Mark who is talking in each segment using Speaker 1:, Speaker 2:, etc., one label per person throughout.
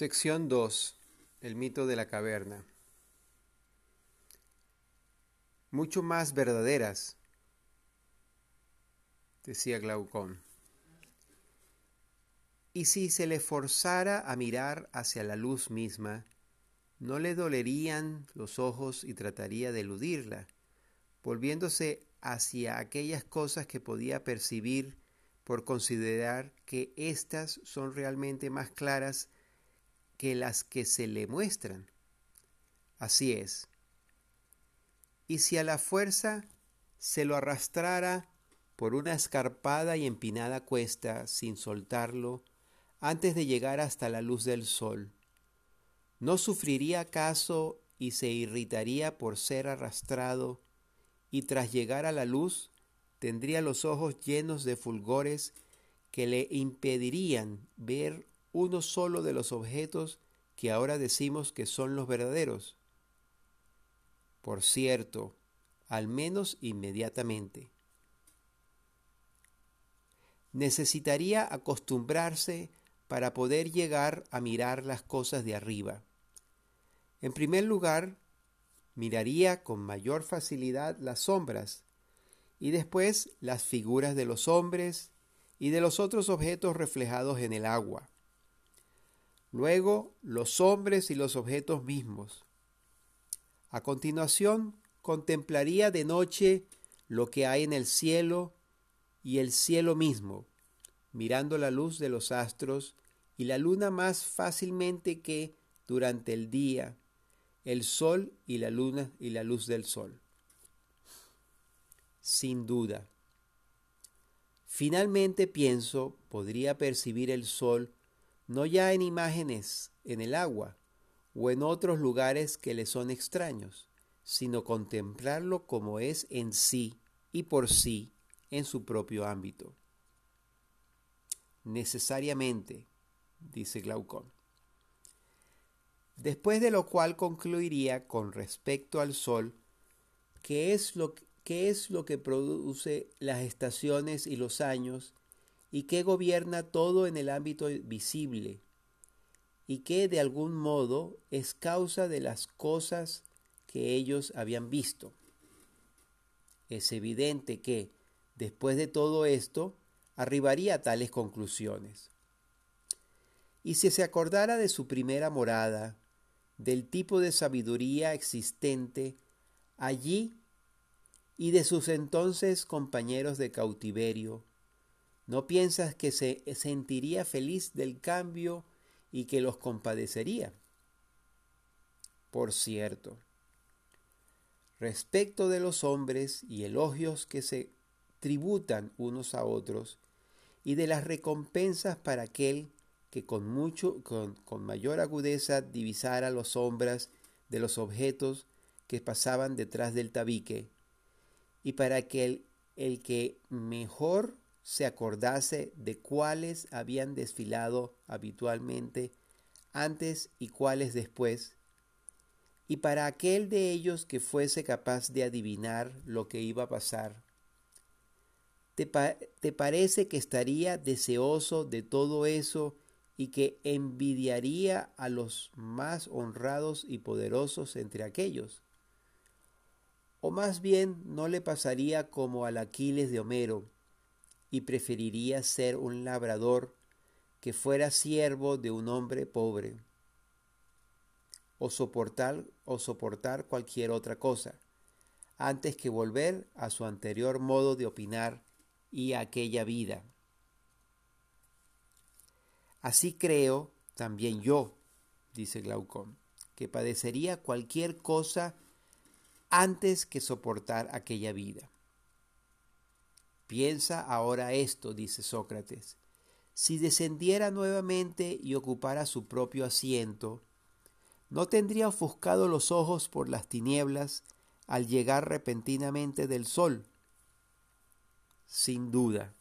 Speaker 1: Sección 2. El mito de la caverna. Mucho más verdaderas, decía Glaucón. Y si se le forzara a mirar hacia la luz misma, no le dolerían los ojos y trataría de eludirla, volviéndose hacia aquellas cosas que podía percibir por considerar que éstas son realmente más claras que las que se le muestran. Así es. Y si a la fuerza se lo arrastrara por una escarpada y empinada cuesta sin soltarlo antes de llegar hasta la luz del sol, ¿no sufriría acaso y se irritaría por ser arrastrado y tras llegar a la luz tendría los ojos llenos de fulgores que le impedirían ver uno solo de los objetos que ahora decimos que son los verdaderos. Por cierto, al menos inmediatamente. Necesitaría acostumbrarse para poder llegar a mirar las cosas de arriba. En primer lugar, miraría con mayor facilidad las sombras y después las figuras de los hombres y de los otros objetos reflejados en el agua luego los hombres y los objetos mismos. A continuación, contemplaría de noche lo que hay en el cielo y el cielo mismo, mirando la luz de los astros y la luna más fácilmente que durante el día, el sol y la luna y la luz del sol. Sin duda. Finalmente pienso, podría percibir el sol no ya en imágenes en el agua o en otros lugares que le son extraños, sino contemplarlo como es en sí y por sí en su propio ámbito. Necesariamente, dice Glaucón. Después de lo cual concluiría con respecto al Sol, qué es lo, qué es lo que produce las estaciones y los años y que gobierna todo en el ámbito visible y que de algún modo es causa de las cosas que ellos habían visto. Es evidente que, después de todo esto, arribaría a tales conclusiones. Y si se acordara de su primera morada, del tipo de sabiduría existente allí y de sus entonces compañeros de cautiverio, ¿No piensas que se sentiría feliz del cambio y que los compadecería? Por cierto, respecto de los hombres y elogios que se tributan unos a otros, y de las recompensas para aquel que con mucho, con, con mayor agudeza divisara los sombras de los objetos que pasaban detrás del tabique, y para aquel el que mejor se acordase de cuáles habían desfilado habitualmente antes y cuáles después, y para aquel de ellos que fuese capaz de adivinar lo que iba a pasar. ¿Te, ¿Te, parece que estaría deseoso de todo eso y que envidiaría a los más honrados y poderosos entre aquellos? ¿O más bien no le pasaría como al Aquiles de Homero, y preferiría ser un labrador que fuera siervo de un hombre pobre o soportar o soportar cualquier otra cosa antes que volver a su anterior modo de opinar y a aquella vida. Así creo también yo, dice Glaucón, que padecería cualquier cosa antes que soportar aquella vida. Piensa ahora esto, dice Sócrates. Si descendiera nuevamente y ocupara su propio asiento, ¿no tendría ofuscado los ojos por las tinieblas al llegar repentinamente del sol? Sin duda.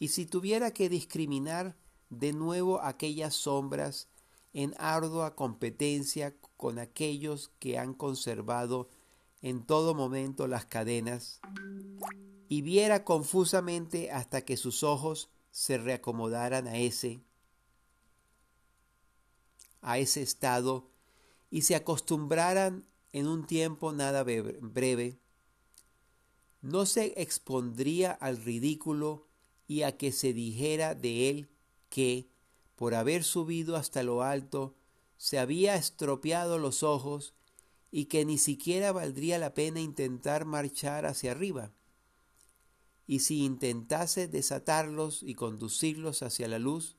Speaker 1: Y si tuviera que discriminar de nuevo aquellas sombras en ardua competencia con aquellos que han conservado en todo momento las cadenas, y viera confusamente hasta que sus ojos se reacomodaran a ese. a ese estado y se acostumbraran en un tiempo nada breve, no se expondría al ridículo y a que se dijera de él que, por haber subido hasta lo alto, se había estropeado los ojos y que ni siquiera valdría la pena intentar marchar hacia arriba. Y si intentase desatarlos y conducirlos hacia la luz,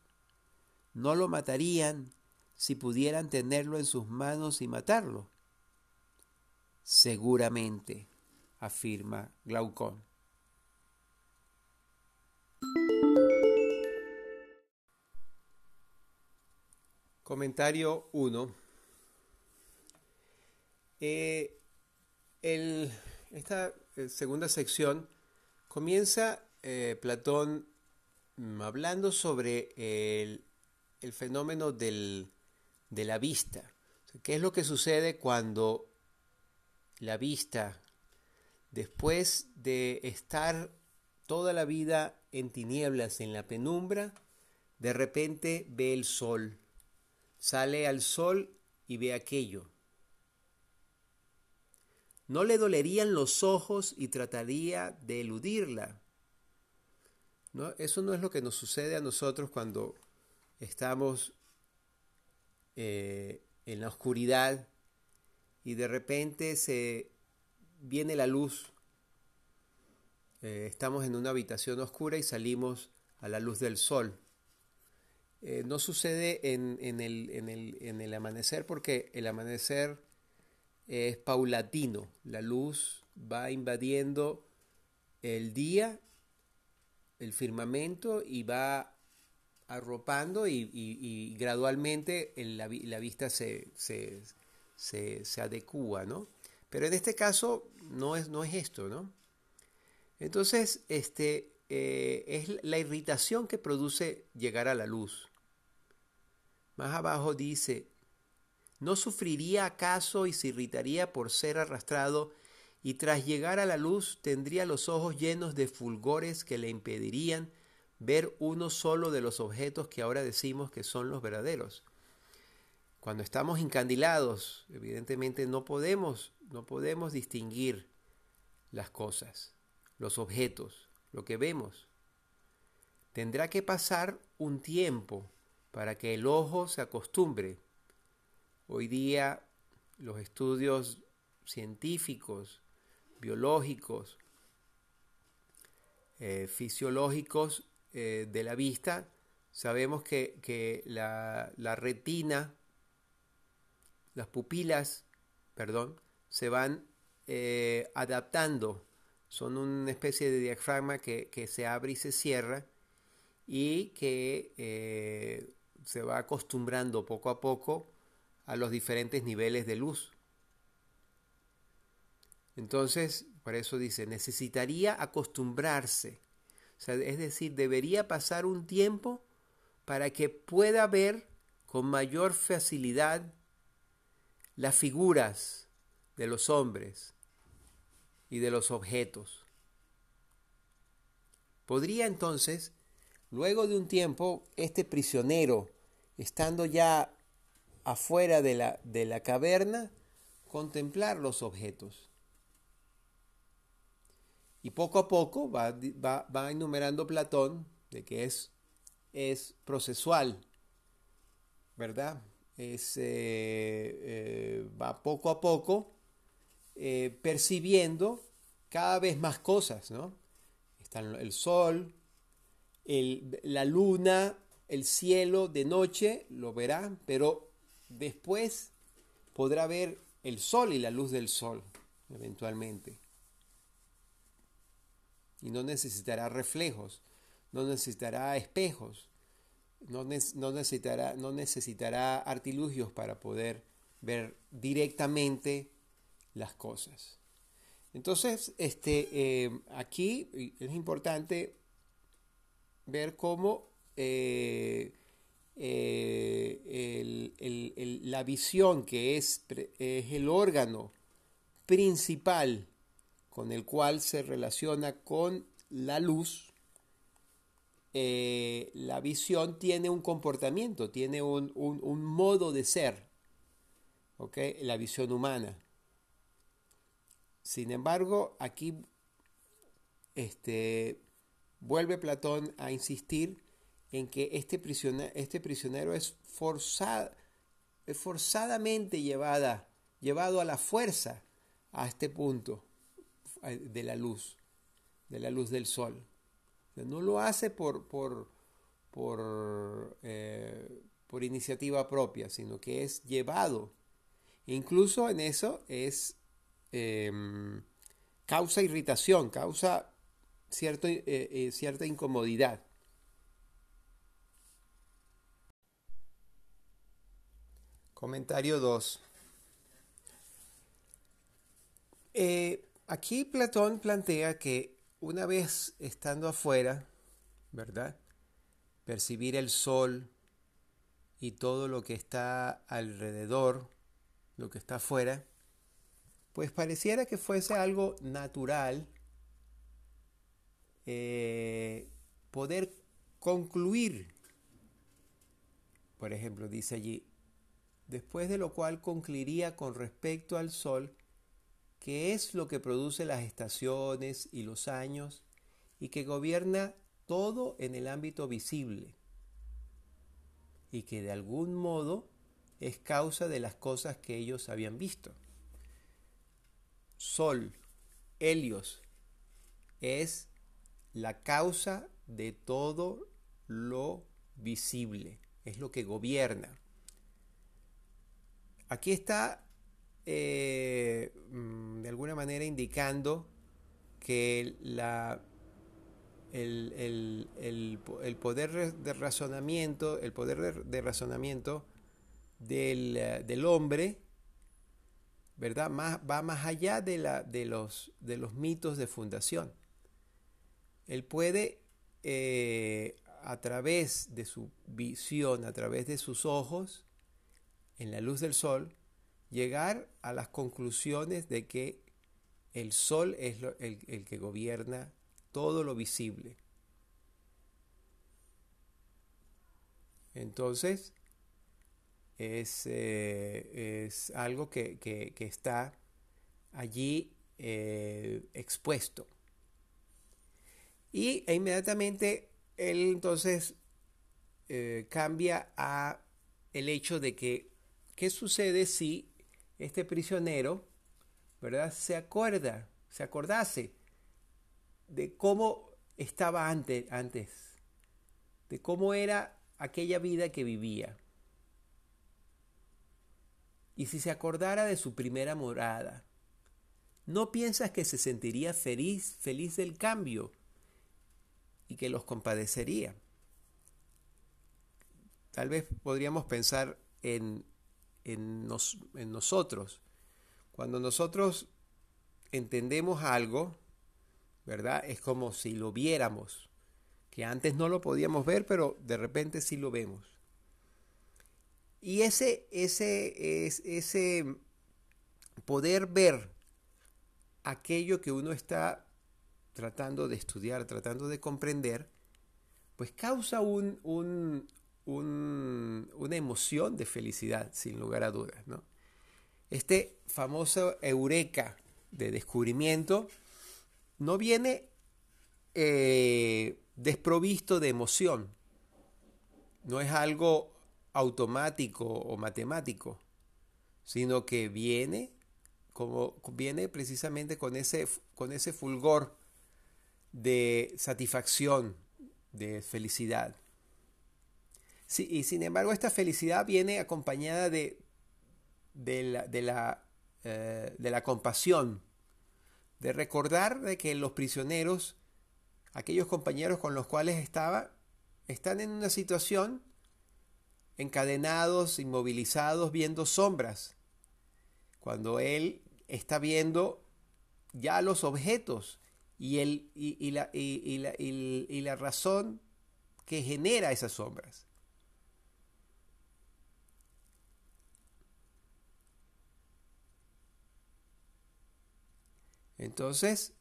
Speaker 1: no lo matarían si pudieran tenerlo en sus manos y matarlo. Seguramente, afirma Glaucón. Comentario 1. Eh, esta eh, segunda sección comienza eh, Platón mm, hablando sobre el, fenómeno de la vista. ¿Qué es lo que sucede cuando la vista, después de estar toda la vida en tinieblas, en la penumbra, de repente ve el sol, sale al sol y ve aquello. No le dolerían los ojos y trataría de eludirla. ¿No? Eso no es lo que nos sucede a nosotros cuando estamos eh, en la oscuridad y de repente se viene la luz. Eh, estamos en una habitación oscura y salimos a la luz del sol. Eh, no sucede en, el, en, el, amanecer porque el amanecer es paulatino. La luz va invadiendo el día, el firmamento y va arropando y, gradualmente la, vista se, se, se, adecúa, ¿no? Pero en este caso no es, no es esto, ¿no? Entonces, este, eh, es la irritación que produce llegar a la luz. Más abajo dice, ¿no sufriría acaso y se irritaría por ser arrastrado y tras llegar a la luz tendría los ojos llenos de fulgores que le impedirían ver uno solo de los objetos que ahora decimos que son los verdaderos. Cuando estamos incandilados, evidentemente no podemos, no podemos distinguir las cosas, los objetos, lo que vemos. Tendrá que pasar un tiempo para que el ojo se acostumbre. Hoy día los estudios científicos, biológicos, eh, fisiológicos eh, de la vista, sabemos que, la, retina, las pupilas, perdón, se van eh, adaptando. Son una especie de diafragma que, se abre y se cierra y que se va acostumbrando poco a poco a los diferentes niveles de luz. Entonces, por eso dice, necesitaría acostumbrarse es decir, debería pasar un tiempo para que pueda ver con mayor facilidad las figuras de los hombres y de los objetos. Podría entonces, luego de un tiempo, este prisionero, estando ya afuera de la, de la caverna, contemplar los objetos. Y poco a poco va, va, enumerando Platón de que es, es procesual, ¿verdad? Es, eh, eh, va poco a poco eh, percibiendo cada vez más cosas, ¿no? Está el sol, la luna, el cielo de noche, lo verá, pero después podrá ver el sol y la luz del sol, eventualmente y no necesitará reflejos, no necesitará espejos, no, necesitará, no necesitará artilugios para poder ver directamente las cosas. Entonces, este, eh, aquí es importante ver cómo eh, eh, la visión, que es, es el órgano principal con el cual se relaciona con la luz, eh, la visión tiene un comportamiento, tiene un, un modo de ser, ¿ok? La visión humana. Sin embargo, aquí este, vuelve Platón a insistir en que este prisionero, este prisionero es, es forzadamente llevada, llevado a la fuerza a este punto de la luz, de la luz del sol. No lo hace por, por, por, eh, por iniciativa propia, sino que es llevado. Incluso en eso es em, causa irritación, causa cierto, eh, eh, cierta incomodidad. Comentario 2. Eh, aquí Platón plantea que una vez estando afuera, ¿verdad? Percibir el sol y todo lo que está alrededor, lo que está afuera, pues pareciera que fuese algo natural eh, poder concluir. Por ejemplo, dice allí, después de lo cual concluiría con respecto al Sol, que es lo que produce las estaciones y los años y que gobierna todo en el ámbito visible y que de algún modo es causa de las cosas que ellos habían visto. Sol, Helios, es la causa de todo lo visible, es lo que gobierna. Aquí está eh, mm, de alguna manera indicando que el, poder de razonamiento, el poder de, razonamiento del, hombre, ¿verdad? va más allá de los mitos de fundación. Él puede, eh, a través de su visión, a través de sus ojos, en la luz del sol, llegar a las conclusiones de que el sol es el, que gobierna todo lo visible. Entonces, es, eh, algo que, está allí eh, expuesto. Y e inmediatamente él entonces eh, cambia a el hecho de que ¿Qué sucede si este prisionero, ¿verdad? Se acuerda, se acordase de cómo estaba antes, antes, de cómo era aquella vida que vivía. Y si se acordara de su primera morada, ¿no piensas que se sentiría feliz, feliz del cambio y que los compadecería? Tal vez podríamos pensar en en, nosotros. Cuando nosotros entendemos algo, ¿verdad? Es como si lo viéramos, que antes no lo podíamos ver, pero de repente sí lo vemos. Y ese, ese, es, ese poder ver aquello que uno está tratando de estudiar, tratando de comprender, pues causa un, una emoción de felicidad, sin lugar a dudas. Este famoso eureka de descubrimiento no viene eh, desprovisto de emoción, no es algo automático o matemático, sino que viene como viene precisamente con ese, con ese fulgor de satisfacción, de felicidad y sin embargo, esta felicidad viene acompañada de, de, la, eh, de, la, compasión, de recordar de que los prisioneros, aquellos compañeros con los cuales estaba, están en una situación encadenados, inmovilizados, viendo sombras, cuando él está viendo ya los objetos y, el, y, la, y, la, y la razón que genera esas sombras. Entonces,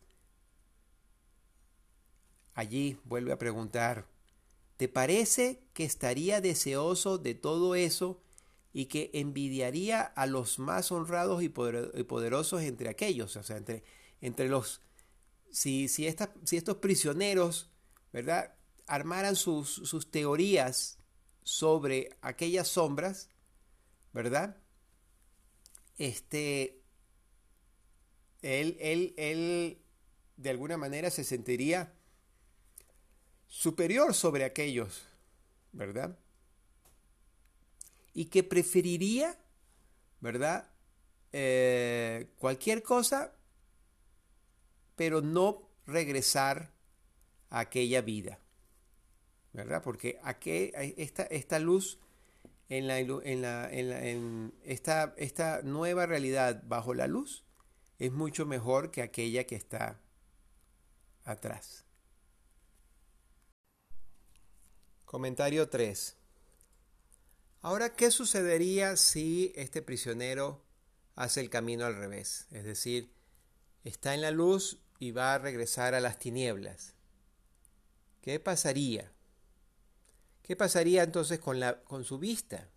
Speaker 1: allí vuelve a preguntar, ¿Te parece que estaría deseoso de todo eso y que envidiaría a los más honrados y poderosos entre aquellos? O sea, entre, entre los... Si, si, si estos prisioneros, ¿verdad? Armaran sus, sus teorías sobre aquellas sombras, ¿verdad? Este, él, él, él de alguna manera se sentiría superior sobre aquellos, ¿verdad? Y que preferiría, ¿verdad? Eh, cualquier cosa, pero no regresar a aquella vida, ¿verdad? Porque aquí, esta, esta luz en, la, en, la, en esta, esta nueva realidad bajo la luz es mucho mejor que aquella que está atrás. Comentario 3. Ahora, ¿qué sucedería si este prisionero hace el camino al revés? Es decir, está en la luz y va a regresar a las tinieblas. ¿Qué pasaría? ¿Qué pasaría entonces con, la, con su vista?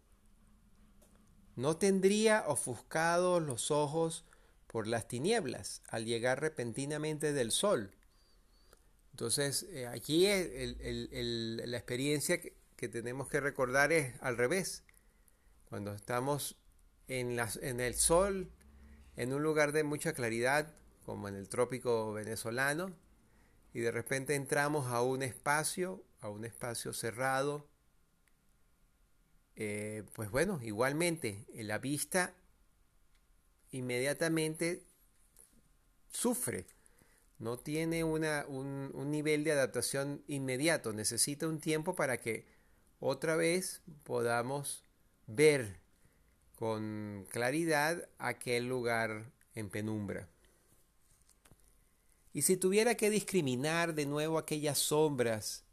Speaker 1: No tendría ofuscados los ojos por las tinieblas al llegar repentinamente del sol. Entonces, eh, aquí la experiencia que, tenemos que recordar es al revés. Cuando estamos en, el sol, en un lugar de mucha claridad, como en el trópico venezolano, y de repente entramos a un espacio, a un espacio cerrado, eh, pues bueno, igualmente la vista inmediatamente sufre no tiene una, un, un, nivel de adaptación inmediato, necesita un tiempo para que otra vez podamos ver con claridad aquel lugar en penumbra. Y si tuviera que discriminar de nuevo aquellas sombras,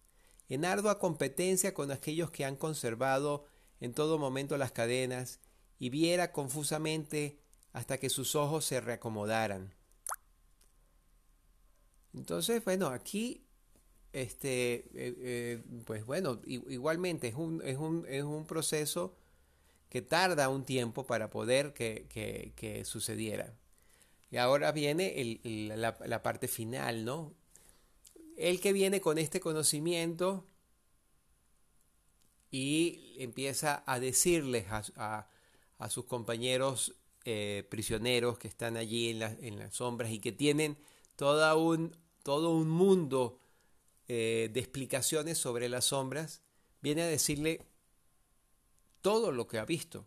Speaker 1: en ardua competencia con aquellos que han conservado en todo momento las cadenas, y viera confusamente hasta que sus ojos se reacomodaran, entonces, bueno, aquí, este, eh, eh, pues bueno, igualmente es un, es, un, es un, proceso que tarda un tiempo para poder que, que, sucediera. Y ahora viene la, la, parte final, ¿no? El que viene con este conocimiento y empieza a decirles a, a, sus compañeros eh, prisioneros que están allí en, las sombras y que tienen un, todo un mundo eh, de explicaciones sobre las sombras, viene a decirle todo lo que ha visto.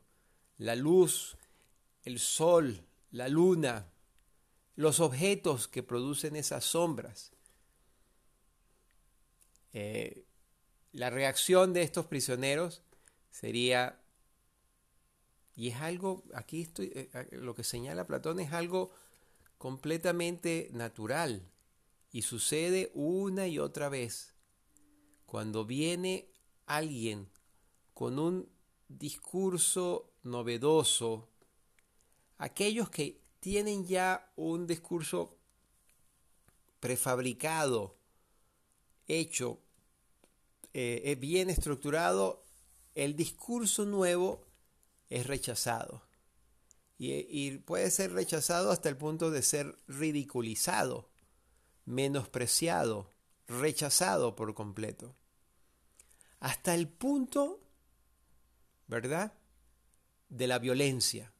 Speaker 1: La luz, el sol, la luna, los objetos que producen esas sombras. Eh, la reacción de estos prisioneros sería, y es algo, aquí estoy, eh, lo que señala Platón es algo completamente natural. Y sucede una y otra vez. Cuando viene alguien con un discurso novedoso, aquellos que tienen ya un discurso prefabricado, hecho, eh, bien estructurado, el discurso nuevo es rechazado. y, puede ser rechazado hasta el punto de ser ridiculizado menospreciado, rechazado por completo. Hasta el punto, ¿verdad?, de la violencia.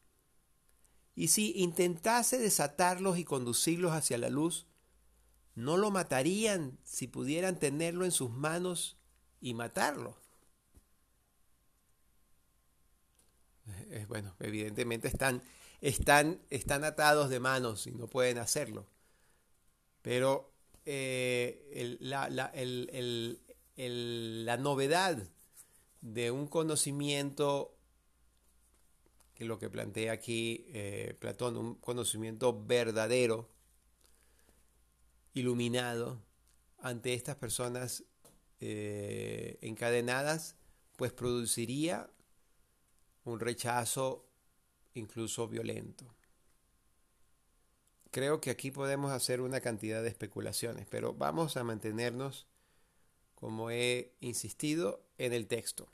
Speaker 1: Y si intentase desatarlos y conducirlos hacia la luz, no lo matarían si pudieran tenerlo en sus manos y matarlo. Eh, bueno, evidentemente están, están, están atados de manos y no pueden hacerlo. Pero eh, la, novedad de un conocimiento, que lo que plantea aquí eh, Platón, un conocimiento verdadero, iluminado, ante estas personas eh, encadenadas, pues produciría un rechazo incluso violento. Creo que aquí podemos hacer una cantidad de especulaciones, pero vamos a mantenernos como he insistido en el texto.